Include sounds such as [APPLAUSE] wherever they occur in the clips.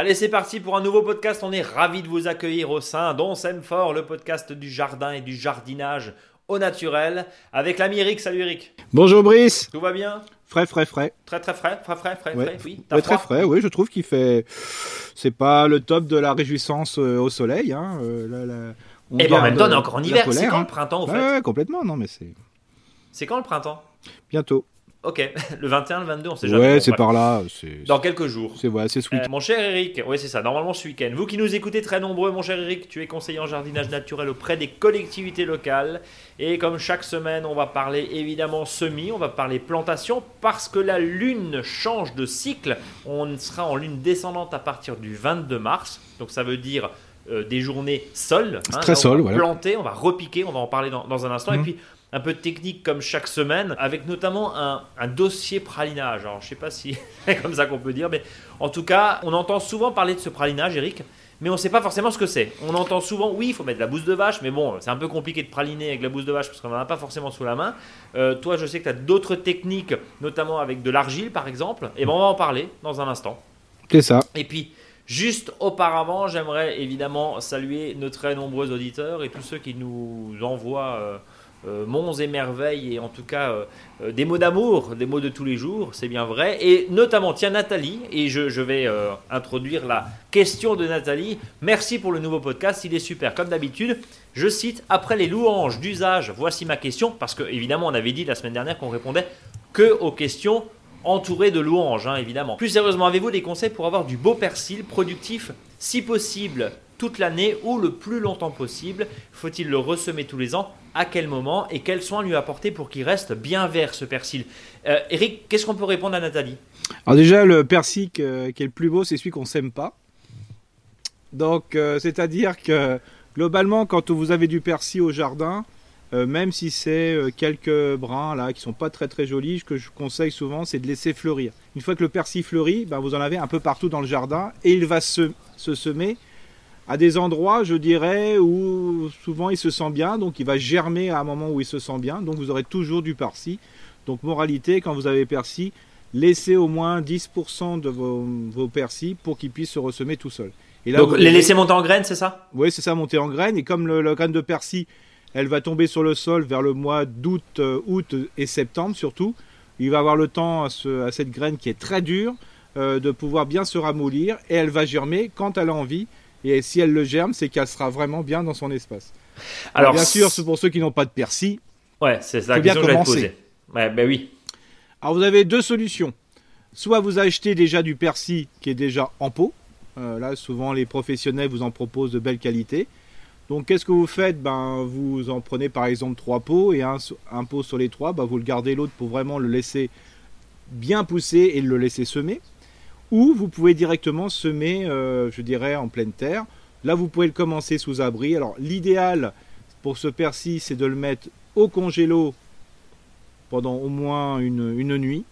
Allez, c'est parti pour un nouveau podcast. On est ravis de vous accueillir au sein d'On s'aime fort, le podcast du jardin et du jardinage au naturel. Avec l'ami Eric. Salut Eric. Bonjour Brice. Tout va bien? Frais, frais, frais. Très, très frais, frais, frais, frais, Ouais. frais, oui. Ouais, très frais, oui, je trouve qu'il fait. C'est pas le top de la réjouissance euh, au soleil. Hein. euh, là, là, on Et bon, en garde, même temps, on est encore en hiver. C'est quand hein. le printemps, au fait? ouais, complètement, non, mais c'est C'est quand le printemps? Bientôt. Ok, [LAUGHS] le 21, le 22, on sait jamais. Ouais, c'est par là. Dans quelques jours. c'est voilà, c'est ce week Euh, mon cher Eric, oui c'est ça, normalement ce week-end. Vous qui nous écoutez très nombreux, mon cher Eric, tu es conseiller en jardinage naturel auprès des collectivités locales. Et comme chaque semaine, on va parler évidemment semis, on va parler plantation, parce que la lune change de cycle. On sera en lune descendante à partir du 22 mars. Donc ça veut dire euh, des journées soles. hein. Très sol, va voilà. planter, on va repiquer, on va en parler dans, dans un instant. Et Mhm. puis un peu de technique comme chaque semaine, avec notamment un, un dossier pralinage. Alors je sais pas si [LAUGHS] c'est comme ça qu'on peut dire, mais en tout cas, on entend souvent parler de ce pralinage, Eric, mais on ne sait pas forcément ce que c'est. On entend souvent, oui, il faut mettre de la bouse de vache, mais bon, c'est un peu compliqué de praliner avec la bouse de vache parce qu'on n'en a pas forcément sous la main. Euh, toi, je sais que tu as d'autres techniques, notamment avec de l'argile, par exemple, et ben on va en parler dans un instant. C'est ça. Et puis, juste auparavant, j'aimerais évidemment saluer nos très nombreux auditeurs et tous ceux qui nous envoient euh, monts et merveilles et en tout cas euh, euh, des mots d'amour, des mots de tous les jours, c'est bien vrai. Et notamment, tiens Nathalie, et je, je vais euh, introduire la question de Nathalie. Merci pour le nouveau podcast, il est super. Comme d'habitude, je cite, après les louanges d'usage, voici ma question, parce que évidemment, on avait dit la semaine dernière qu'on répondait que aux questions entourées de louanges, hein, évidemment. Plus sérieusement, avez-vous des conseils pour avoir du beau persil productif, si possible toute l'année ou le plus longtemps possible? Faut-il le ressemer tous les ans? À quel moment Et quels soins lui apporter pour qu'il reste bien vert ce persil Euh, Eric, qu'est-ce qu'on peut répondre à Nathalie? Alors déjà, le persil que- qui est le plus beau, c'est celui qu'on sème pas. Donc, euh, c'est-à-dire que globalement, quand vous avez du persil au jardin, euh, même si c'est euh, quelques brins là qui sont pas très très jolis, ce que je conseille souvent, c'est de laisser fleurir. Une fois que le persil fleurit, ben, vous en avez un peu partout dans le jardin et il va se, se semer à des endroits, je dirais, où souvent il se sent bien, donc il va germer à un moment où il se sent bien, donc vous aurez toujours du persil. Donc moralité, quand vous avez persil, laissez au moins 10% de vos, vos persils pour qu'ils puissent se ressemer tout seuls. Et Donc vous les laisser monter en graines, c'est ça? Oui, c'est ça, monter en graines. Et comme le, la graine de persil, elle va tomber sur le sol vers le mois d'août, euh, août et septembre surtout, il va avoir le temps à, ce- à cette graine qui est très dure euh, de pouvoir bien se ramollir et elle va germer quand elle a envie. Et si elle le germe, c'est qu'elle sera vraiment bien dans son espace. Alors, bien sûr, c'est pour ceux qui n'ont pas de persil. Ouais, c'est ça la Faut bien question que commencer. poser. Ouais, ben oui. Alors vous avez deux solutions. Soit vous achetez déjà du persil qui est déjà en pot. Euh, là, souvent les professionnels vous en proposent de belle qualité. Donc qu'est-ce que vous faites? Ben, Vous en prenez par exemple trois pots et un, un pot sur les trois, ben, vous le gardez l'autre pour vraiment le laisser bien pousser et le laisser semer. Ou vous pouvez directement semer, euh, je dirais, en pleine terre. Là, vous pouvez le commencer sous abri. Alors l'idéal pour ce persil, c'est de le mettre au congélo pendant au moins une, nuit.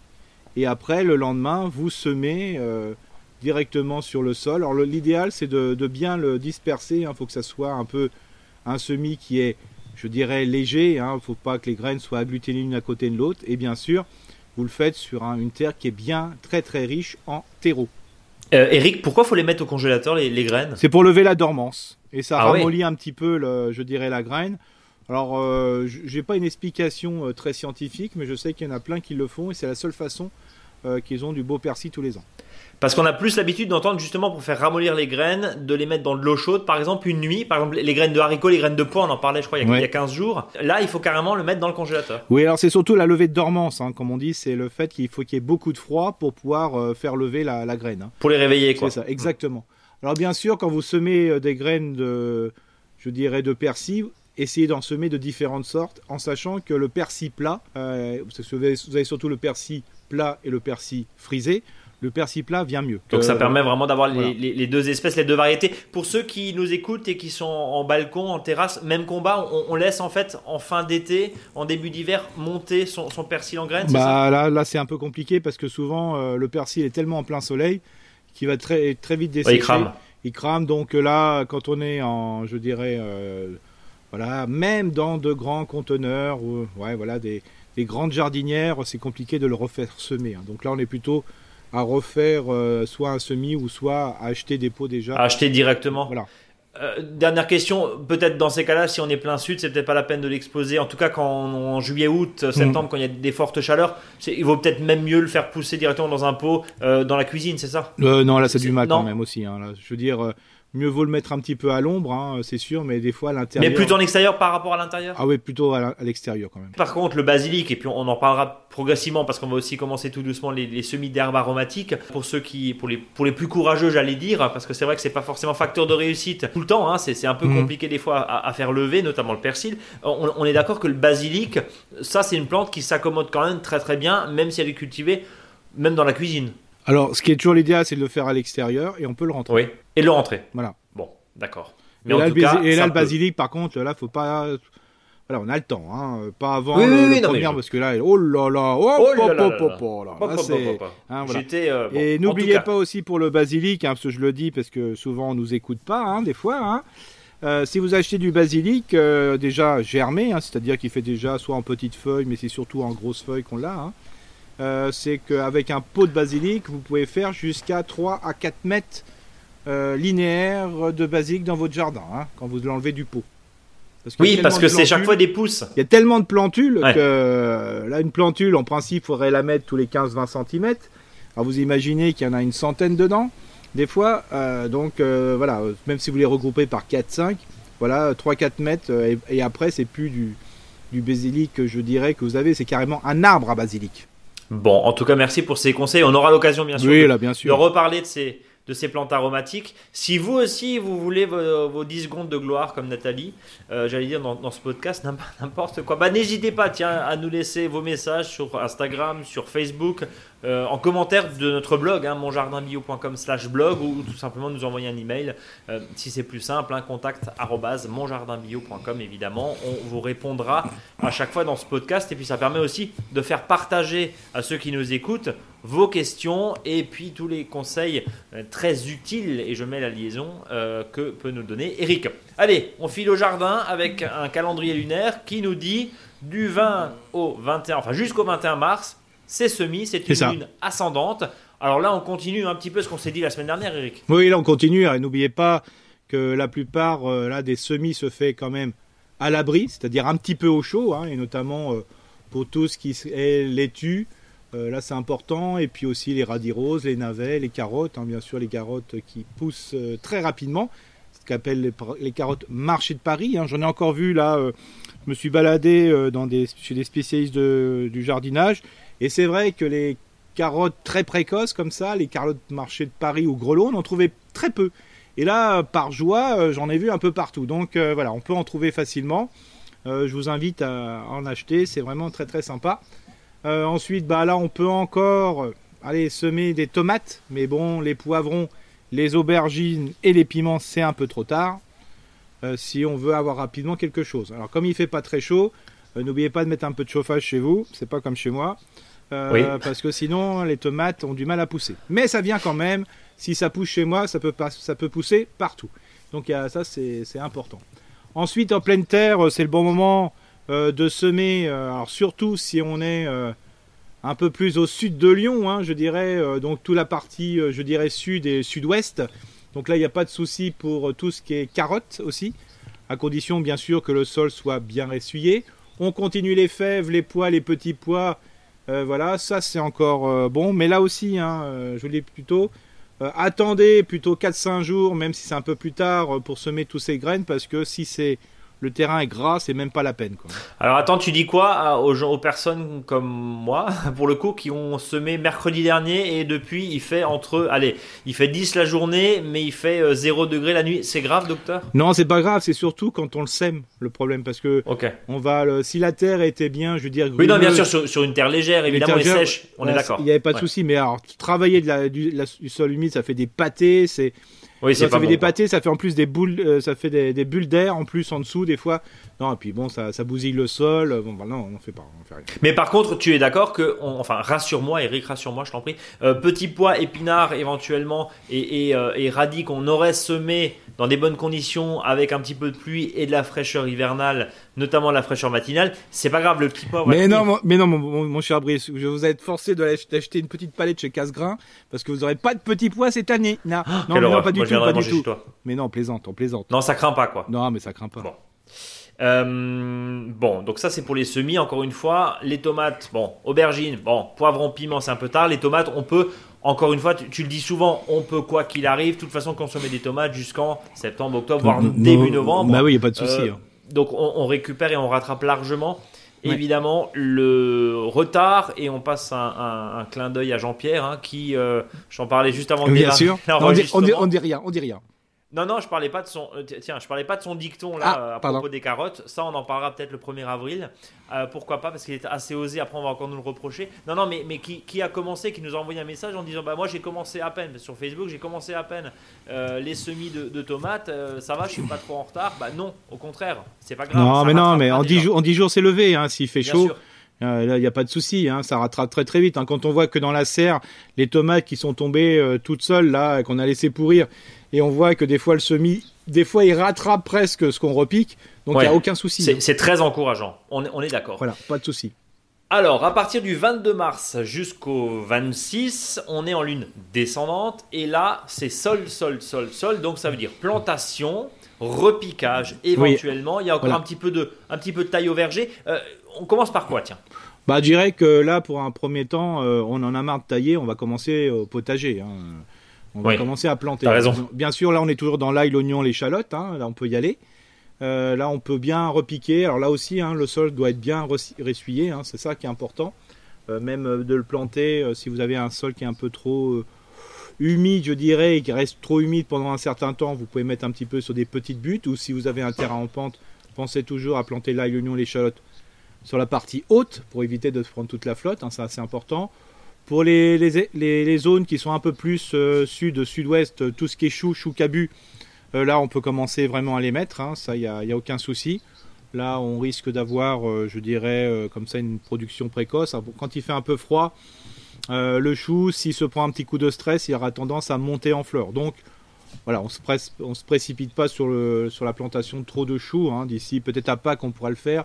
Et après, le lendemain, vous semez euh, directement sur le sol. Alors l'idéal, c'est de, bien le disperser. Il faut que ça soit un peu un semis qui est, je dirais, léger. Il ne faut pas que les graines soient aggluténées l'une à côté de l'autre. Et bien sûr, vous le faites sur un- une terre qui est bien très très riche en terreau. Euh, Eric, pourquoi faut les mettre au congélateur, les, les graines? C'est pour lever la dormance. Et ça Ah ramollit un petit peu, le- je dirais, la graine. Alors, euh, j'ai pas une explication euh, très scientifique, mais je sais qu'il y en a plein qui le font et c'est la seule façon euh, qu'ils ont du beau persil tous les ans. Parce qu'on a plus l'habitude d'entendre justement pour faire ramollir les graines, de les mettre dans de l'eau chaude, par exemple une nuit. Par exemple, les graines de haricots, les graines de pois, on en parlait, je crois, il y a, Ouais. il y a 15 jours. Là, il faut carrément le mettre dans le congélateur. Oui, alors c'est surtout la levée de dormance, hein, comme on dit, c'est le fait qu'il faut qu'il y ait beaucoup de froid pour pouvoir euh, faire lever la, la graine. hein. Pour les réveiller, quoi. C'est ça, exactement. Alors bien sûr, quand vous semez euh, des graines de, je dirais, de persil, essayez d'en semer de différentes sortes, en sachant que le persil plat, euh, vous avez surtout le persil plat et le persil frisé, le persil plat vient mieux. Donc ça Euh, permet vraiment d'avoir les, voilà. les- les deux espèces, les deux variétés. Pour ceux qui nous écoutent et qui sont en balcon, en terrasse, même combat, on, on laisse en fait en fin d'été, en début d'hiver, monter son, son persil en graines, ça Bah là, là c'est un peu compliqué parce que souvent euh, le persil est tellement en plein soleil qu'il va très, très vite Ouais, dessécher. il crame. il crame. Donc là, quand on est en, je dirais, euh, voilà, même dans de grands conteneurs, ou ouais, voilà, des, des grandes jardinières, c'est compliqué de le refaire semer. hein. Donc là, on est plutôt à refaire euh, soit un semis ou soit à acheter des pots déjà. Acheter directement. Voilà. Euh, dernière question, peut-être dans ces cas-là, si on est plein sud, c'est peut-être pas la peine de l'exposer. En tout cas, quand en juillet, août, Mm. septembre, quand il y a des fortes chaleurs, il vaut peut-être même mieux le faire pousser directement dans un pot euh, dans la cuisine, c'est ça? Euh, non, là, c'est du mal quand même aussi. hein, là. Je veux dire, euh, mieux vaut le mettre un petit peu à l'ombre, hein, c'est sûr, mais des fois à l'intérieur. Mais plutôt en extérieur par rapport à l'intérieur? Ah oui, plutôt à l'extérieur quand même. Par contre, le basilic, et puis on en parlera progressivement parce qu'on va aussi commencer tout doucement les, les semis d'herbes aromatiques pour ceux qui, pour les, pour les plus courageux, j'allais dire, parce que c'est vrai que c'est pas forcément facteur de réussite tout le temps. hein, c'est un peu Mhm. compliqué des fois à, à faire lever, notamment le persil. On, on est d'accord que le basilic, ça c'est une plante qui s'accommode quand même très très bien, même si elle est cultivée, même dans la cuisine. Alors, ce qui est toujours l'idéal, c'est de le faire à l'extérieur et on peut le rentrer. Oui. Et le rentrer. Voilà. Bon, d'accord. Et en là, tout le, cas, et là, le basilic, par contre, là, faut pas. Voilà, on a le temps, hein. Pas avant Oui, le, oui, le non, mais je- parce que là, oh là là, oh, Oh là. J'étais. Et n'oubliez pas aussi pour le basilic, hein, parce que je le dis parce que souvent on nous écoute pas, hein, des fois. hein. Euh, si vous achetez du basilic euh, déjà germé, hein, c'est-à-dire qu'il fait déjà soit en petites feuilles, mais c'est surtout en grosses feuilles qu'on l'a. hein, euh, c'est qu'avec un pot de basilic, vous pouvez faire jusqu'à 3 à 4 mètres euh, linéaires de basilic dans votre jardin, hein, quand vous l'enlevez du pot. Parce Oui, parce que c'est chaque fois des pousses. Il y a tellement de plantules Ouais. que euh, là, une plantule, en principe, il faudrait la mettre tous les 15-20 cm. Alors vous imaginez qu'il y en a une centaine dedans, des fois. euh, donc euh, voilà, même si vous les regroupez par 4-5, voilà, 3-4 mètres. et, et après, c'est plus du, du basilic, je dirais, que vous avez, c'est carrément un arbre à basilic. Bon, en tout cas, merci pour ces conseils. On aura l'occasion, bien sûr, Oui, de, là, bien de sûr. reparler de ces, de ces plantes aromatiques. Si vous aussi, vous voulez vos, vos 10 secondes de gloire, comme Nathalie, euh, j'allais dire dans, dans ce podcast, n'im- [LAUGHS] n'importe quoi, bah, n'hésitez pas tiens, à nous laisser vos messages sur Instagram, sur Facebook, euh, en commentaire de notre blog, hein, monjardinbio.com slash blog, ou tout simplement nous envoyer un email. Euh, si c'est plus simple, hein, contact monjardinbio.com, évidemment. On vous répondra à chaque fois dans ce podcast. Et puis ça permet aussi de faire partager à ceux qui nous écoutent vos questions et puis tous les conseils euh, très utiles, et je mets la liaison, que peut nous donner Eric. Allez, on file au jardin avec un calendrier lunaire qui nous dit du 20 au 21, enfin jusqu'au 21 mars, c'est semis, c'est une ça. lune ascendante. Alors là, on continue un petit peu ce qu'on s'est dit la semaine dernière, Eric. Oui, là, on continue. Et n'oubliez pas que la plupart euh, là, des semis se fait quand même à l'abri, c'est-à-dire un petit peu au chaud, hein, et notamment euh, pour tout ce qui est laitue. Euh, là, c'est important. Et puis aussi les radis roses, les navets, les carottes, hein, bien sûr, les carottes qui poussent euh, très rapidement, ce qu'appellent les, les carottes marché de Paris. hein. J'en ai encore vu là. je me suis baladé dans des, chez des spécialistes de- du jardinage, et c'est vrai que les carottes très précoces comme ça, les carottes marché de Paris ou grelot, on en trouvait très peu. Et là, par joie, euh, j'en ai vu un peu partout. Donc euh, voilà, on peut en trouver facilement. Euh, je vous invite à en acheter, c'est vraiment très très sympa. Ensuite, bah là, on peut encore aller semer des tomates, mais bon, les poivrons, les aubergines et les piments, c'est un peu trop tard. si on veut avoir rapidement quelque chose. Alors, comme il fait pas très chaud, n'oubliez pas de mettre un peu de chauffage chez vous. C'est pas comme chez moi. Euh, Oui. Parce que sinon, les tomates ont du mal à pousser. Mais ça vient quand même. Si ça pousse chez moi, ça peut, pas, ça peut pousser partout. Donc il y a- ça, c'est important. Ensuite, en pleine terre, euh, c'est le bon moment euh, de semer. alors surtout si on est euh, un peu plus au sud de Lyon, hein, je dirais. donc toute la partie, je dirais, sud et sud-ouest. Donc là, il n'y a pas de souci pour tout ce qui est carottes aussi. À condition, bien sûr, que le sol soit bien essuyé. On continue les fèves, les pois, les petits pois. Euh, voilà, ça c'est encore euh, bon. Mais là aussi, hein, euh, je vous le dis plutôt, euh, attendez plutôt 4-5 jours, même si c'est un peu plus tard, pour semer tous ces graines, parce que si c'est le terrain est gras, c'est même pas la peine. Quoi. Alors attends, tu dis quoi à- aux, gens, aux personnes comme moi, [LAUGHS] pour le coup, qui ont semé mercredi dernier et depuis il fait entre, allez, il fait 10 la journée, mais il fait euh, 0 degré la nuit. C'est grave, docteur? Non, c'est pas grave, c'est surtout quand on le sème le problème, parce que on va, le- si la terre était bien, je veux dire, Oui, non, bien sûr, sur, sur une terre légère, évidemment, et terre- sèche, on est Voilà, d'accord. Il n'y avait pas de Ouais. souci, mais alors travailler de la, du, la- du sol humide, ça fait des pâtés, c'est Oui, c'est ça pas fait bon, des pâtés, ça fait en plus des boules, euh, ça fait des, des bulles d'air en plus en dessous des fois. Non, et puis bon, ça, ça bousille le sol. euh, Bon, bah non, on en fait pas, on en fait rien. Mais par contre, tu es d'accord que, on- enfin, rassure-moi, Eric, rassure-moi, je t'en prie. Euh, petit pois, épinards éventuellement et, et, euh, et radis qu'on aurait semé dans des bonnes conditions avec un petit peu de pluie et de la fraîcheur hivernale, notamment la fraîcheur matinale, c'est pas grave, le petit pois. Mais non, mon, mais non, mon, mon- mon cher Brice, je vous être forcé de l'ach- d'acheter une petite palette chez Casgrain parce que vous aurez pas de petits pois cette année. Non, non, mais non, horreur. pas du Moi, tout, pas du tout. toi. Mais non, on plaisante, on plaisante. Non, ça craint pas, quoi. Non, mais ça craint pas. Bon. Euh, bon, donc ça c'est pour les semis. Encore une fois, les tomates, bon, aubergines, bon, poivron, piment, c'est un peu tard. Les tomates, on peut, encore une fois, tu, tu le dis souvent, on peut quoi qu'il arrive, de toute façon consommer des tomates jusqu'en septembre, octobre, voire début novembre. Bah oui, y a pas de souci. Euh, hein. Donc on, on récupère et on rattrape largement. Ouais. Évidemment, le retard, et on passe un, un- un clin d'œil à Jean-Pierre, hein, qui, euh, j'en parlais juste avant de Bien démarrer sûr. [LAUGHS] Non, on, dit, on, dit, on dit rien, on dit rien. Non, non, je parlais pas de son. euh, Tiens, je parlais pas de son dicton là Ah, euh, à pardon. propos des carottes. Ça, on en parlera peut-être le 1er avril. Euh, pourquoi pas Parce qu'il est assez osé. Après, on va encore nous le reprocher. Non, non, mais, mais qui, qui a commencé, qui nous a envoyé un message en disant Bah, moi, j'ai commencé à peine. Sur Facebook, j'ai commencé à peine euh, les semis de, de tomates. euh, ça va, je suis pas trop en retard. Bah, non, au contraire, c'est pas grave. non, mais non, mais en déjà. 10 jours, en 10 jours c'est levé. Hein, S'il fait Bien chaud, sûr. Euh, là, il n'y a pas de souci. Hein, ça rattrape très très vite. Hein. Quand on voit que dans la serre, les tomates qui sont tombées euh, toutes seules, là, qu'on a laissé pourrir, et on voit que des fois le semis, des fois il rattrape presque ce qu'on repique. Donc il Ouais. n'y a aucun souci. C'est hein. très encourageant. On est, on est d'accord. Voilà, pas de souci. Alors, à partir du 22 mars jusqu'au 26, on est en lune descendante. Et là, c'est sol, sol, sol, sol. Donc, ça veut dire plantation, repiquage éventuellement. Il y a encore Voilà. un, petit peu de, un petit peu de taille au verger. Euh, on commence par quoi, tiens? Bah, je dirais que là, pour un premier temps, euh, on en a marre de tailler, on va commencer au potager. hein. On va Oui. commencer à planter. T'as raison. Bien sûr, là, on est toujours dans l'ail, l'oignon, l'échalote. Hein, là, on peut y aller. Euh, là, on peut bien repiquer. Alors là aussi, hein, le sol doit être bien ressuyé. hein, c'est ça qui est important. Euh, même de le planter, euh, si vous avez un sol qui est un peu trop humide, je dirais, et qui reste trop humide pendant un certain temps, vous pouvez mettre un petit peu sur des petites buttes. Ou si vous avez un terrain en pente, pensez toujours à planter l'ail, l'oignon, l'échalote sur la partie haute pour éviter de prendre toute la flotte, hein, c'est important. Pour les, les, les- zones qui sont un peu plus euh, sud, sud-ouest, euh, tout ce qui est chou, chou cabu, euh, là on peut commencer vraiment à les mettre, hein, ça il n'y a, a aucun souci. Là on risque d'avoir, je dirais, comme ça une production précoce. Quand il fait un peu froid, le chou, s'il se prend un petit coup de stress, il aura tendance à monter en fleurs. Donc voilà, on se, se précipite pas sur, le, sur la plantation de trop de choux. hein. D'ici peut-être à Pâques on pourra le faire,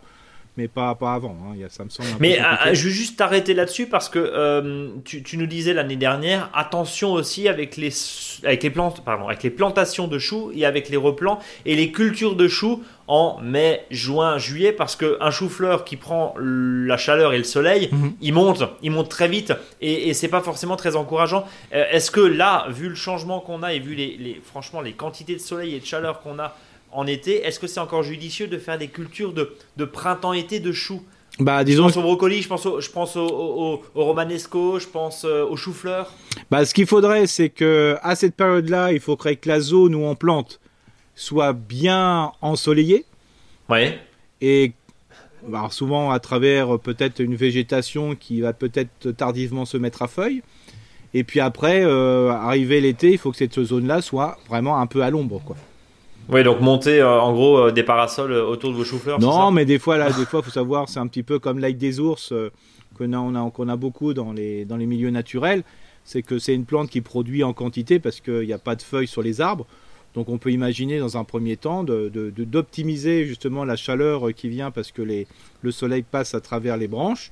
mais pas, pas avant. hein. Ça me semble un Mais compliqué. euh, je veux juste t'arrêter là-dessus parce que euh, tu, tu nous disais l'année dernière, attention aussi avec les, avec, les plantes, pardon, avec les plantations de choux et avec les replants et les cultures de choux en mai, juin, juillet parce qu'un chou-fleur qui prend la chaleur et le soleil, Mhm. il monte, il monte très vite et, et c'est pas forcément très encourageant. Euh, Est-ce que là, vu le changement qu'on a et vu les, les- franchement les quantités de soleil et de chaleur qu'on a en été, est-ce que c'est encore judicieux de faire des cultures de, de printemps-été de choux Bah, je disons, pense au brocoli, je pense au, je pense au, au, au- au romanesco, je pense euh, au chou-fleur. bah, ce qu'il faudrait, c'est que à cette période-là, il faudrait que la zone où on plante soit bien ensoleillée Ouais. et bah, souvent à travers euh, peut-être une végétation qui va peut-être tardivement se mettre à feuilles. Et puis après, euh, arrivé l'été, il faut que cette zone-là soit vraiment un peu à l'ombre, quoi. Ouais, donc monter euh, en gros euh, des parasols euh, autour de vos chou-fleurs. Non, ça mais des fois, là, des fois, faut savoir, c'est un petit peu comme l'ail des ours euh, qu'on a, on a, qu'on a beaucoup dans les, dans les milieux naturels. C'est que c'est une plante qui produit en quantité parce qu'il n'y a pas de feuilles sur les arbres. Donc, on peut imaginer dans un premier temps de- de- de- d'optimiser justement la chaleur qui vient parce que les, le soleil passe à travers les branches.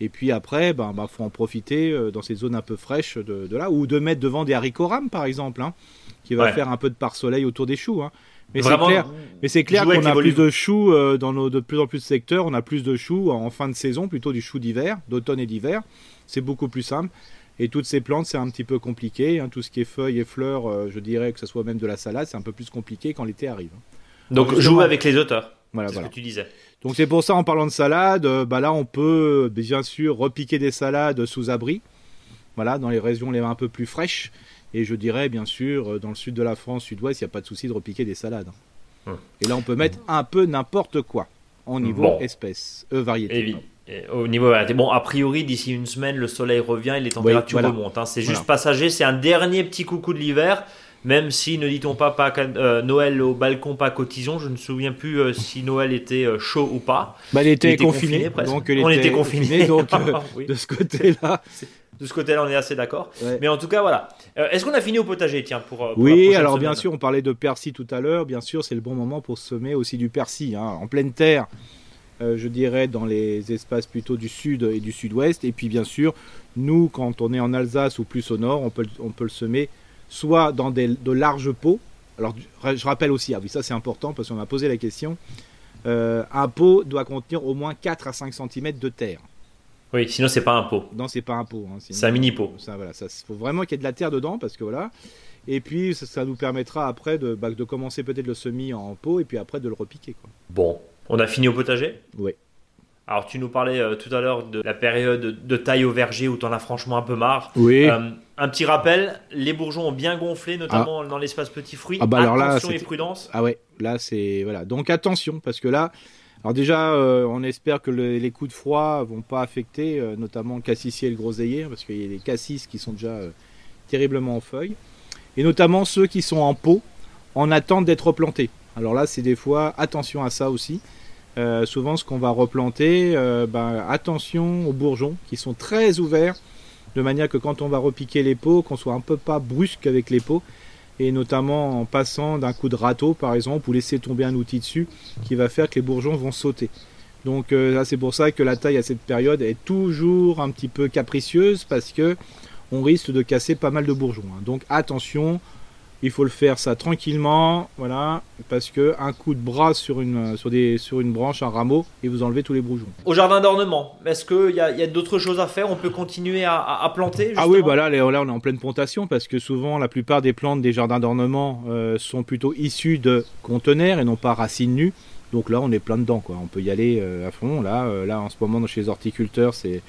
Et puis après, ben, ben, faut en profiter dans ces zones un peu fraîches de, de là, ou de mettre devant des haricots rames, par exemple, hein, qui va Ouais. faire un peu de pare-soleil autour des choux. hein. Mais c'est clair, mais c'est clair qu'on a plus volumes. de choux euh, dans nos, de plus en plus de secteurs. On a plus de choux en fin de saison, plutôt du chou d'hiver, d'automne et d'hiver. C'est beaucoup plus simple. Et toutes ces plantes, c'est un petit peu compliqué. hein. Tout ce qui est feuilles et fleurs, euh, je dirais que ce soit même de la salade, c'est un peu plus compliqué quand l'été arrive. Donc Justement. jouer avec les auteurs. Voilà, c'est voilà. ce que tu disais. Donc c'est pour ça, en parlant de salade, euh, bah là, on peut bien sûr repiquer des salades sous abri. Voilà, dans les régions les un peu plus fraîches. Et je dirais, bien sûr, euh, dans le sud de la France, sud-ouest, il n'y a pas de souci de repiquer des salades. Hum. Et là, on peut mettre un peu n'importe quoi en niveau Bon. espèce, euh, variété. Et, et au niveau variété. Bon, a priori, d'ici une semaine, le soleil revient et les températures voilà. remontent. hein. C'est Voilà. juste passager. C'est un dernier petit coucou de l'hiver. Même si, ne dit-on pas, pas euh, Noël au balcon, pas cotisons, je ne me souviens plus euh, si Noël était euh, chaud ou pas. Bah, il était, confiné, donc on était confiné, donc de ce côté-là. De ce côté-là, on est assez d'accord. Mais en tout cas, voilà. Est-ce qu'on a fini au potager, tiens, pour, Oui, alors bien sûr, on parlait de persil tout à l'heure. Bien sûr, c'est le bon moment pour semer aussi du persil, hein, en pleine terre. je dirais dans les espaces plutôt du sud et du sud-ouest. Et puis bien sûr, nous, quand on est en Alsace ou plus au nord, on peut, on peut le semer soit dans des, de larges pots. Alors, je rappelle aussi, ah oui, ça c'est important parce qu'on m'a posé la question. Euh, un pot doit contenir au moins 4 à 5 cm de terre. Oui, sinon c'est pas un pot. Non, c'est pas un pot. Hein, c'est un mini pot. Ça, voilà, ça, faut vraiment qu'il y ait de la terre dedans parce que voilà. Et puis ça, nous permettra après de, bah, de commencer peut-être le semis en pot et puis après de le repiquer. Quoi. Bon, on a fini au potager? Oui. Alors tu nous parlais euh, tout à l'heure de la période de taille au verger où tu en as franchement un peu marre. Oui. Euh, un petit rappel, les bourgeons ont bien gonflé, notamment ah. dans l'espace petit fruit. Ah bah alors attention et prudence. Ah ouais, là c'est voilà. Donc attention parce que là, alors déjà, euh, on espère que les coups de froid vont pas affecter, notamment le cassissier et le groseillier, parce qu'il y a des cassis qui sont déjà terriblement en feuilles, et notamment ceux qui sont en pot en attente d'être plantés. Alors là, c'est des fois attention à ça aussi. Euh, souvent, ce qu'on va replanter, euh, ben, attention aux bourgeons qui sont très ouverts, de manière que quand on va repiquer les pots, qu'on soit un peu pas brusque avec les pots, et notamment en passant d'un coup de râteau, par exemple, ou laisser tomber un outil dessus, qui va faire que les bourgeons vont sauter. Donc euh, c'est pour ça que la taille à cette période est toujours un petit peu capricieuse, parce que on risque de casser pas mal de bourgeons. Hein. Donc attention, il faut le faire ça tranquillement, voilà, parce que un coup de bras sur une, sur des, sur une branche, un rameau, et vous enlevez tous les bourgeons. Au jardin d'ornement, est-ce qu'il y a, y a d'autres choses à faire? On peut continuer à, planter Ah oui, bah là, là, on est en pleine plantation, parce que souvent, la plupart des plantes des jardins d'ornement euh, sont plutôt issues de conteneurs et non pas racines nues. Donc là, on est plein dedans, quoi. On peut y aller euh, à fond. Là, euh, là, en ce moment, chez les horticulteurs, c'est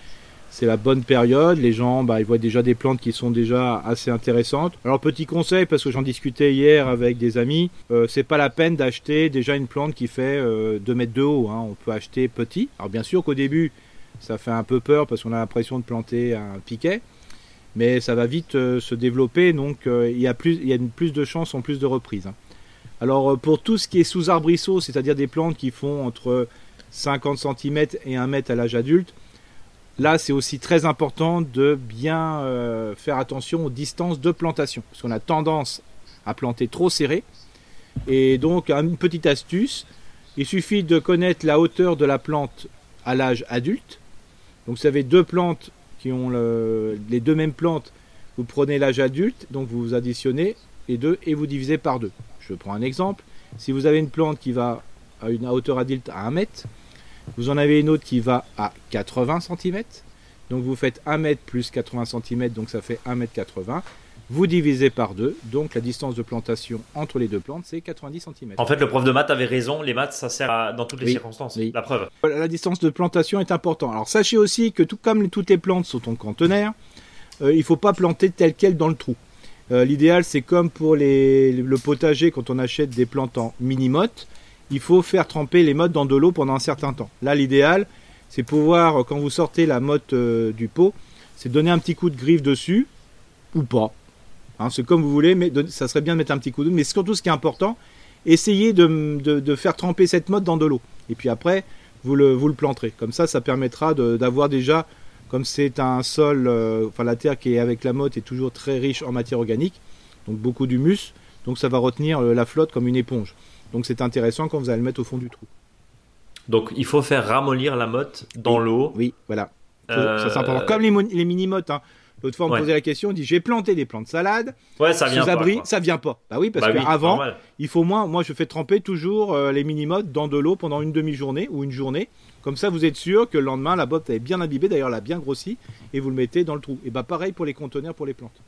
c'est la bonne période. Les gens, bah, ils voient déjà des plantes qui sont déjà assez intéressantes. Alors petit conseil, parce que j'en discutais hier avec des amis, euh, c'est pas la peine d'acheter déjà une plante qui fait 2 euh, mètres de haut. Hein. On peut acheter petit. Alors bien sûr qu'au début, ça fait un peu peur parce qu'on a l'impression de planter un piquet, mais ça va vite euh, se développer. Donc il y a plus, il y a plus de chances en plus de reprises. Hein. Alors pour tout ce qui est sous arbrisseau, c'est-à-dire des plantes qui font entre 50 cm et 1 mètre à l'âge adulte, Là, c'est aussi très important de bien euh, faire attention aux distances de plantation, parce qu'on a tendance à planter trop serré. Et donc, une petite astuce, il suffit de connaître la hauteur de la plante à l'âge adulte. Donc, vous avez deux plantes qui ont les deux mêmes plantes, vous prenez l'âge adulte, donc vous additionnez les deux et vous divisez par deux. Je prends un exemple. Si vous avez une plante qui va à une hauteur adulte à 1 mètre, vous en avez une autre qui va à 80 cm. Donc vous faites 1 mètre plus 80 cm, donc ça fait 1 mètre 80. Vous divisez par deux, donc la distance de plantation entre les deux plantes, c'est 90 cm. En fait, le prof de maths avait raison, les maths, ça sert dans toutes les circonstances, la preuve. La distance de plantation est importante. Alors sachez aussi que tout comme toutes les plantes sont en conteneur, euh, il ne faut pas planter tel quel dans le trou. Euh, l'idéal, c'est comme pour le potager, quand on achète des plantes en mini-motte, il faut faire tremper les mottes dans de l'eau pendant un certain temps. Là, l'idéal, c'est pouvoir, euh, quand vous sortez la motte euh, du pot, c'est donner un petit coup de griffe dessus, ou pas. Hein, c'est comme vous voulez, mais ça serait bien de mettre un petit coup de Mais surtout, ce qui est important, essayez de, faire tremper cette motte dans de l'eau. Et puis après, vous le, planterez. Comme ça, ça permettra d'avoir déjà, comme c'est un sol, euh, enfin la terre qui est avec la motte est toujours très riche en matière organique, donc beaucoup d'humus, donc ça va retenir la flotte comme une éponge. Donc c'est intéressant quand vous allez le mettre au fond du trou. Donc il faut faire ramollir la motte dans l'eau. Oui, voilà. Ça, important. Comme les, les mini-mottes. Hein. L'autre fois, on me posait la question, on dit j'ai planté des plantes salades. Ouais, ça vient pas. ça vient pas. Bah oui, parce bah qu'avant, il faut moins. Moi, je fais tremper toujours euh, les mini-mottes dans de l'eau pendant une demi-journée ou une journée. Comme ça, vous êtes sûr que le lendemain, la botte est bien imbibée. D'ailleurs, elle a bien grossi et vous le mettez dans le trou. Et bah pareil pour les conteneurs pour les plantes.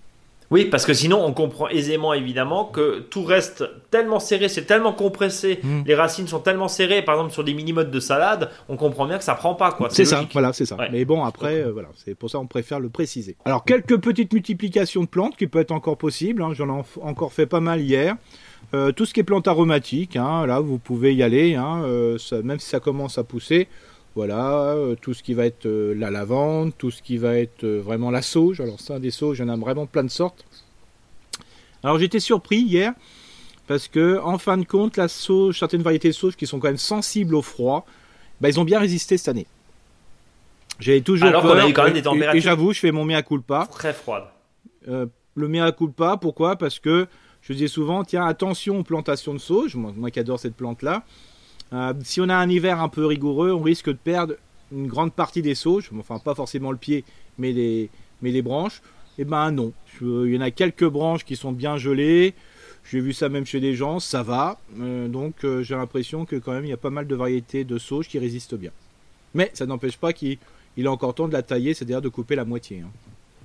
Oui, parce que sinon, on comprend aisément, évidemment, que tout reste tellement serré, c'est tellement compressé, hmm. les racines sont tellement serrées, par exemple sur des mini-modes de salade, on comprend bien que ça prend pas, quoi. C'est ça, voilà, c'est ça. Mais bon, après, euh, voilà, c'est pour ça on préfère le préciser. Alors, quelques petites multiplications de plantes qui peut être encore possible, hein, j'en ai encore fait pas mal hier. Euh, tout ce qui est plantes aromatiques, hein, là, vous pouvez y aller, hein, euh, même si ça commence à pousser. Voilà, euh, tout ce qui va être euh, la lavande, tout ce qui va être euh, vraiment la sauge. Alors ça, des sauges, il y en a vraiment plein de sortes. Alors j'étais surpris hier parce que en fin de compte, la sauge, certaines variétés de sauge qui sont quand même sensibles au froid, bah, ils ont bien résisté cette année. J'avais toujours Alors peur, qu'on a eu quand même des températures- Et, j'avoue, je fais mon mea culpa. Très froide. Euh, le mea culpa, pourquoi? Parce que je dis souvent, tiens, attention aux plantations de sauge, moi, moi qui adore cette plante-là. Euh, si on a un hiver un peu rigoureux, on risque de perdre une grande partie des sauges, enfin pas forcément le pied, mais les, branches. Eh ben non, il y en a quelques branches qui sont bien gelées. J'ai vu ça même chez des gens, ça va. Euh, donc euh, j'ai l'impression que quand même il y a pas mal de variétés de sauge qui résistent bien. Mais ça n'empêche pas qu'il il est encore temps de la tailler, c'est-à-dire de couper la moitié. hein.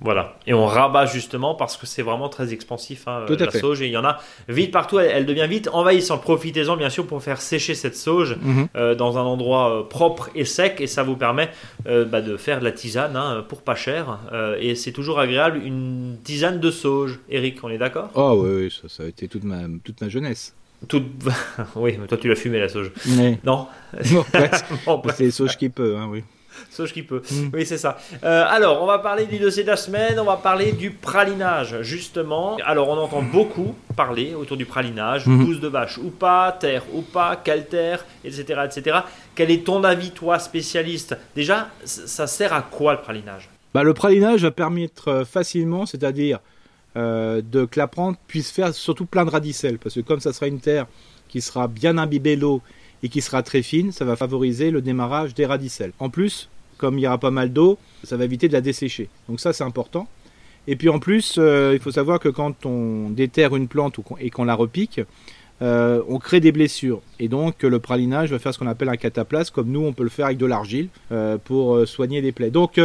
Voilà. Et on rabat justement parce que c'est vraiment très expansif, hein, Tout à la fait. sauge. Et il y en a vite partout. Elle, elle devient vite envahissante. Profitez-en bien sûr pour faire sécher cette sauge euh, dans un endroit euh, propre et sec. Et ça vous permet euh, bah, de faire de la tisane hein, pour pas cher. Et c'est toujours agréable une tisane de sauge. Eric, on est d'accord? Oh oui, oui, ça, ça a été toute ma, toute ma jeunesse. Toute... [LAUGHS] Oui, mais toi tu l'as fumé la sauge. Mais Non? [LAUGHS] [LAUGHS] C'est les sauges qui peut, hein, oui. Sauge qui peut. Mm. Oui, c'est ça. Euh, alors, on va parler du dossier de la semaine, on va parler du pralinage, justement. Alors, on entend beaucoup parler autour du pralinage, pousse de vache ou pas, terre ou pas, quelle terre, etc., etc. Quel est ton avis, toi, spécialiste? Déjà, ça sert à quoi le pralinage? Bah, le pralinage va permettre euh, facilement, c'est-à-dire euh, de que la plante puisse faire surtout plein de radicelles, parce que comme ça sera une terre qui sera bien imbibée d'eau et qui sera très fine, ça va favoriser le démarrage des radicelles. En plus, il y aura pas mal d'eau, ça va éviter de la dessécher. Donc ça, c'est important. Et puis en plus, euh, il faut savoir que quand on déterre une plante et qu'on la repique, euh, on crée des blessures. Et donc le pralinage va faire ce qu'on appelle un cataplasme, comme nous on peut le faire avec de l'argile euh, pour soigner des plaies. Donc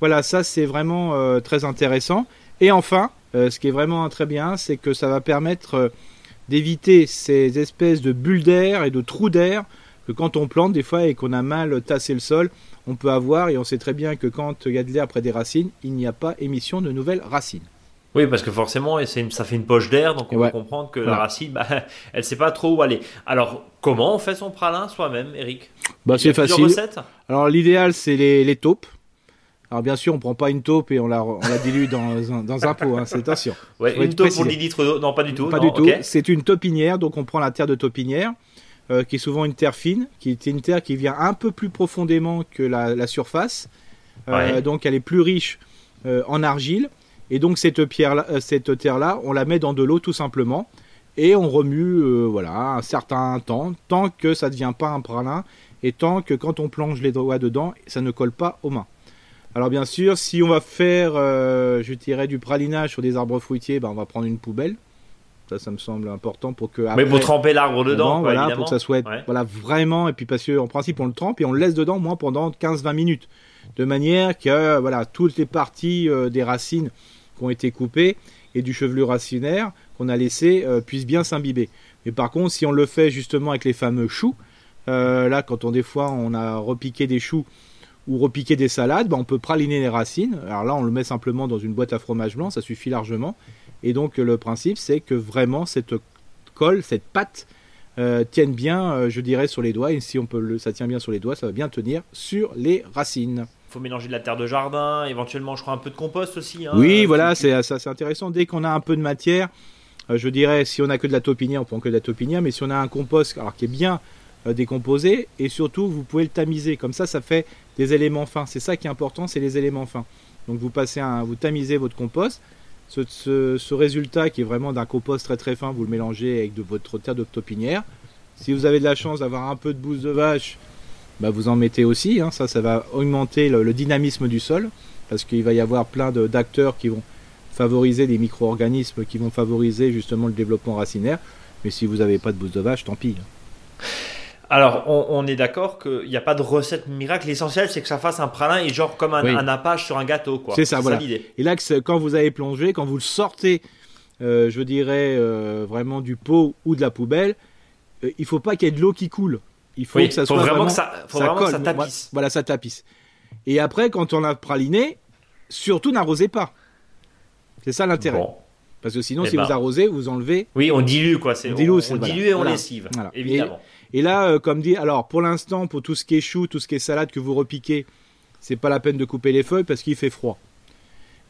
voilà, ça c'est vraiment très intéressant. Et enfin, ce qui est vraiment très bien, c'est que ça va permettre d'éviter ces espèces de bulles d'air et de trous d'air que quand on plante des fois et qu'on a mal tassé le sol, on peut avoir, et on sait très bien que quand il y a de l'air près des racines, il n'y a pas émission de nouvelles racines. Oui, parce que forcément, une- ça fait une poche d'air, donc on Ouais. peut comprendre que la racine, bah, [LAUGHS] elle sait pas trop où aller. Alors, comment on fait son pralin soi-même, Eric? Bah, c'est facile. Alors l'idéal c'est les, les taupes. Alors bien sûr on prend pas une taupe et on la, on la dilue dans, un- dans un pot, hein, c'est attention. Ouais, une taupe pour précisé. 10 litres d'eau? Non, pas du tout. Pas non, du tout. C'est une taupinière, donc on prend la terre de taupinière, euh, qui est souvent une terre fine, qui est une terre qui vient un peu plus profondément que la, la surface. Euh, Ouais. Donc elle est plus riche euh, en argile. Et donc cette, pierre cette terre-là, on la met dans de l'eau tout simplement. Et on remue voilà, un certain temps, tant que ça ne devient pas un pralin, et tant que quand on plonge les doigts dedans, ça ne colle pas aux mains. Alors bien sûr, si on va faire, euh, je dirais, du pralinage sur des arbres fruitiers, ben, on va prendre une poubelle. Ça, ça me semble important pour que... Mais pour tremper l'arbre dedans, quoi, voilà, pour que ça soit Ouais. voilà, vraiment, et puis parce qu'en principe on le trempe et on le laisse dedans moins pendant 15-20 minutes, de manière que voilà, toutes les parties euh, des racines qui ont été coupées et du chevelu racinaire qu'on a laissé euh, puissent bien s'imbiber. Mais par contre, si on le fait justement avec les fameux choux, euh, là quand on des fois on a repiqué des choux ou repiqué des salades, ben, on peut praliner les racines. Alors là, on le met simplement dans une boîte à fromage blanc, ça suffit largement. Et donc le principe, c'est que vraiment cette colle, cette pâte euh, tienne bien, euh, je dirais, sur les doigts. Et si on peut le, ça tient bien sur les doigts, ça va bien tenir sur les racines. faut mélanger de la terre de jardin, éventuellement, je crois, un peu de compost aussi. hein. oui, Euh, voilà, c'est ça, c'est intéressant. Dès qu'on a un peu de matière, euh, je dirais, si on a que de la taupinière, on prend que de la taupinière. Mais si on a un compost, alors qui est bien euh, décomposé, et surtout, vous pouvez le tamiser. Comme ça, ça fait des éléments fins. C'est ça qui est important, c'est les éléments fins. Donc vous passez un, vous tamisez votre compost. Ce, résultat qui est vraiment d'un compost très très fin, vous le mélangez avec de votre terre de taupinière. Si vous avez de la chance d'avoir un peu de bouse de vache, bah vous en mettez aussi. hein. Ça, ça va augmenter le, dynamisme du sol parce qu'il va y avoir plein d'acteurs qui vont favoriser des micro-organismes qui vont favoriser justement le développement racinaire. Mais si vous n'avez pas de bouse de vache, tant pis. Alors, on, on est d'accord qu'il n'y a pas de recette miracle. L'essentiel, c'est que ça fasse un pralin et genre comme un, Oui. un sur un gâteau. quoi. C'est ça, voilà. l'idée. Et là, quand vous avez plongé, quand vous le sortez, euh, je dirais euh, vraiment du pot ou de la poubelle, euh, il faut pas qu'il y ait de l'eau qui coule. Il faut Oui, que ça faut soit vraiment vraiment, que ça, faut ça vraiment que colle. ça tapisse. Voilà, ça tapisse. Et après, quand on a praliné, surtout n'arrosez pas. C'est ça l'intérêt. Bon. Parce que sinon, Eh si ben. vous arrosez, vous enlevez. Oui, on dilue quoi. C'est, On on, dilue, on voilà. dilue et on Voilà. lessive, Voilà. évidemment. Et là, euh, comme dit, alors pour l'instant, pour tout ce qui est chou, tout ce qui est salade que vous repiquez, c'est pas la peine de couper les feuilles parce qu'il fait froid.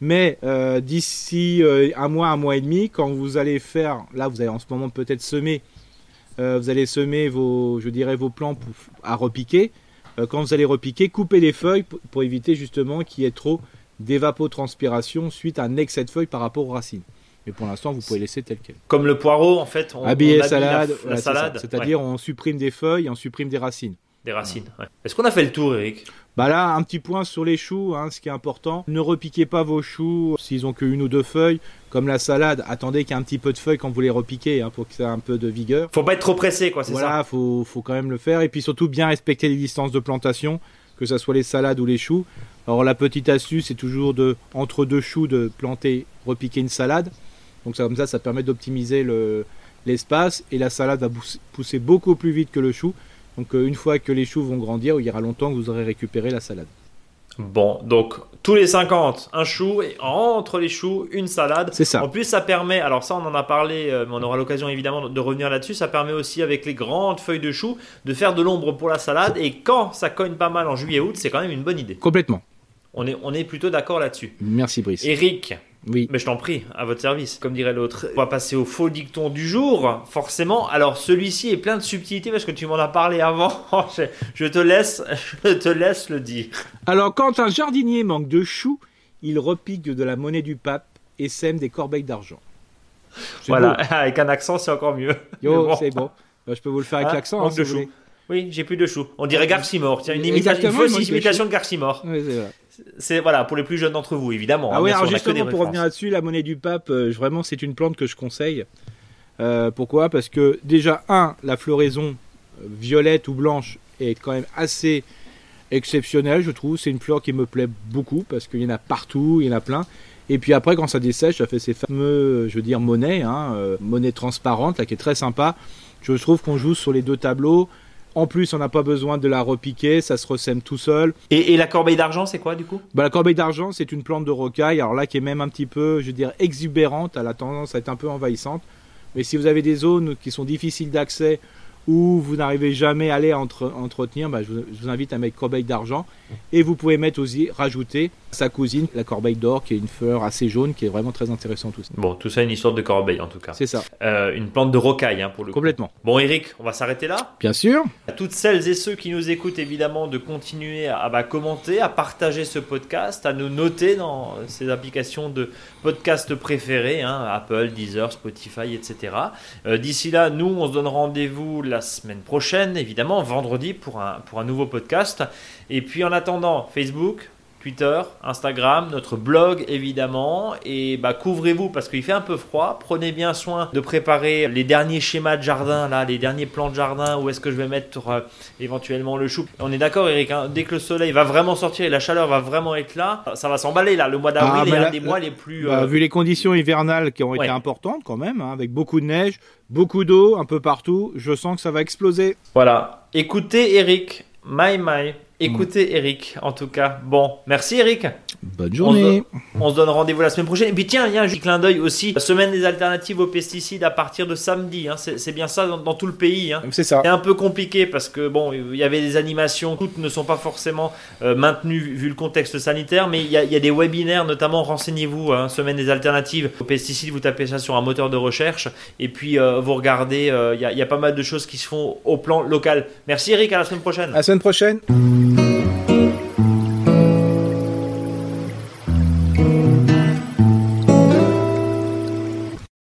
Mais euh, d'ici euh, un mois, un mois et demi, quand vous allez faire, là vous allez en ce moment peut-être semer, vous allez semer vos, je dirais vos plants à repiquer. Quand vous allez repiquer, coupez les feuilles pour éviter justement qu'il y ait trop d'évapotranspiration suite à un excès de feuilles par rapport aux racines. Mais pour l'instant, vous pouvez laisser tel quel. Comme le poireau, en fait, on, habille salade, la, voilà, ça. salade, c'est-à-dire ouais, on supprime des feuilles on supprime des racines. des racines. ouais. Est-ce qu'on a fait le tour, Eric? Bah là, un petit point sur les choux, hein, ce qui est important. Ne repiquez pas vos choux s'ils ont que une ou deux feuilles. Comme la salade, attendez qu'il y ait un petit peu de feuilles quand vous les repiquez hein, pour que ça ait un peu de vigueur. Faut pas être trop pressé, quoi, c'est Voilà, faut, faut quand même le faire. Et puis surtout bien respecter les distances de plantation, que ce soit les salades ou les choux. Alors la petite astuce, c'est toujours de entre deux choux de planter, repiquer une salade. Donc ça, comme ça, ça permet d'optimiser le- l'espace et la salade va pousser- beaucoup plus vite que le chou. Donc euh, une fois que les choux vont grandir, il y aura longtemps que vous aurez récupéré la salade. Bon, donc tous les 50, un chou, et entre les choux, une salade. C'est ça. En plus, ça permet, alors ça on en a parlé, euh, mais on aura l'occasion évidemment de revenir là-dessus, ça permet aussi avec les grandes feuilles de chou de faire de l'ombre pour la salade, et quand ça cogne pas mal en juillet-août, c'est quand même une bonne idée. Complètement. On est, on est plutôt d'accord là-dessus. Merci Brice. Eric, Oui. mais je t'en prie, à votre service, comme dirait l'autre. On va passer au faux dicton du jour, forcément. Alors celui-ci est plein de subtilités parce que tu m'en as parlé avant. [LAUGHS] je, je te laisse, je te laisse le dire. Alors quand un jardinier manque de choux, il repique de la monnaie du pape et sème des corbeilles d'argent. Voilà, beau. [LAUGHS] avec un accent, c'est encore mieux. Yo, bon. c'est bon. Bah, je peux vous le faire avec Hein, l'accent. manque hein, de si choux. Oui, j'ai plus de choux. On dirait Garcimore. Tiens, une, imitation, une fausse imitation de Garcimore. Ouais, c'est vrai. C'est voilà pour les plus jeunes d'entre vous, évidemment. Ah hein, oui, alors sûr, justement pour revenir là-dessus, la monnaie du pape, euh, vraiment c'est une plante que je conseille. Euh, pourquoi? Parce que déjà, un, la floraison euh, violette ou blanche est quand même assez exceptionnelle, je trouve. C'est une fleur qui me plaît beaucoup parce qu'il y en a partout, il y en a plein. Et puis après, quand ça dessèche, ça fait ces fameux, je veux dire, monnaies, hein, euh, monnaie transparente, là, qui est très sympa. Je trouve qu'on joue sur les deux tableaux. En plus, on n'a pas besoin de la repiquer, ça se ressème tout seul. Et, et la corbeille d'argent, c'est quoi du coup? Bah, la corbeille d'argent, c'est une plante de rocaille, alors là qui est même un petit peu, je veux dire, exubérante, elle a tendance à être un peu envahissante. Mais si vous avez des zones qui sont difficiles d'accès ou vous n'arrivez jamais à les entre- entretenir, bah, je, vous, je vous invite à mettre corbeille d'argent. Et vous pouvez mettre aussi, rajouter sa cousine, la corbeille d'or, qui est une fleur assez jaune, qui est vraiment très intéressante aussi. Bon, tout ça une histoire de corbeille en tout cas. C'est ça, Euh, une plante de rocaille hein, pour le coup. complètement. Bon, Eric, on va s'arrêter là. Bien sûr. À toutes celles et ceux qui nous écoutent, évidemment, de continuer à, bah, commenter, à partager ce podcast, à nous noter dans ces applications de podcast préférés, hein, Apple, Deezer, Spotify, etc. Euh, D'ici là, nous, on se donne rendez-vous la semaine prochaine, évidemment, vendredi, pour un, pour un nouveau podcast. Et puis, en attendant, Facebook. Twitter, Instagram, notre blog évidemment et bah couvrez-vous parce qu'il fait un peu froid. Prenez bien soin de préparer les derniers schémas de jardin là, les derniers plans de jardin où est-ce que je vais mettre euh, éventuellement le chou? On est d'accord, Eric. hein, dès que le soleil va vraiment sortir et la chaleur va vraiment être là, ça va s'emballer là. Le mois d'avril Ah, est bah un des mois les plus. Bah, euh, vu les conditions hivernales qui ont Ouais. été importantes quand même, hein, avec beaucoup de neige, beaucoup d'eau un peu partout, je sens que ça va exploser. Voilà. Écoutez, Eric. My my. Écoutez, Eric. En tout cas, bon. Merci, Eric. Bonne journée. On se donne rendez-vous la semaine prochaine. Et puis tiens, il y a un petit clin d'œil aussi. La semaine des alternatives aux pesticides à partir de samedi. hein. C'est bien ça dans, dans tout le pays. hein. C'est ça. C'est un peu compliqué parce que bon, il y avait des animations, toutes ne sont pas forcément euh, maintenues vu le contexte sanitaire, mais il y a, il y a des webinaires, notamment renseignez-vous, hein, semaine des alternatives aux pesticides, vous tapez ça sur un moteur de recherche et puis euh, vous regardez, euh, il y, a, il y a pas mal de choses qui se font au plan local. Merci Eric, à la semaine prochaine. À la semaine prochaine.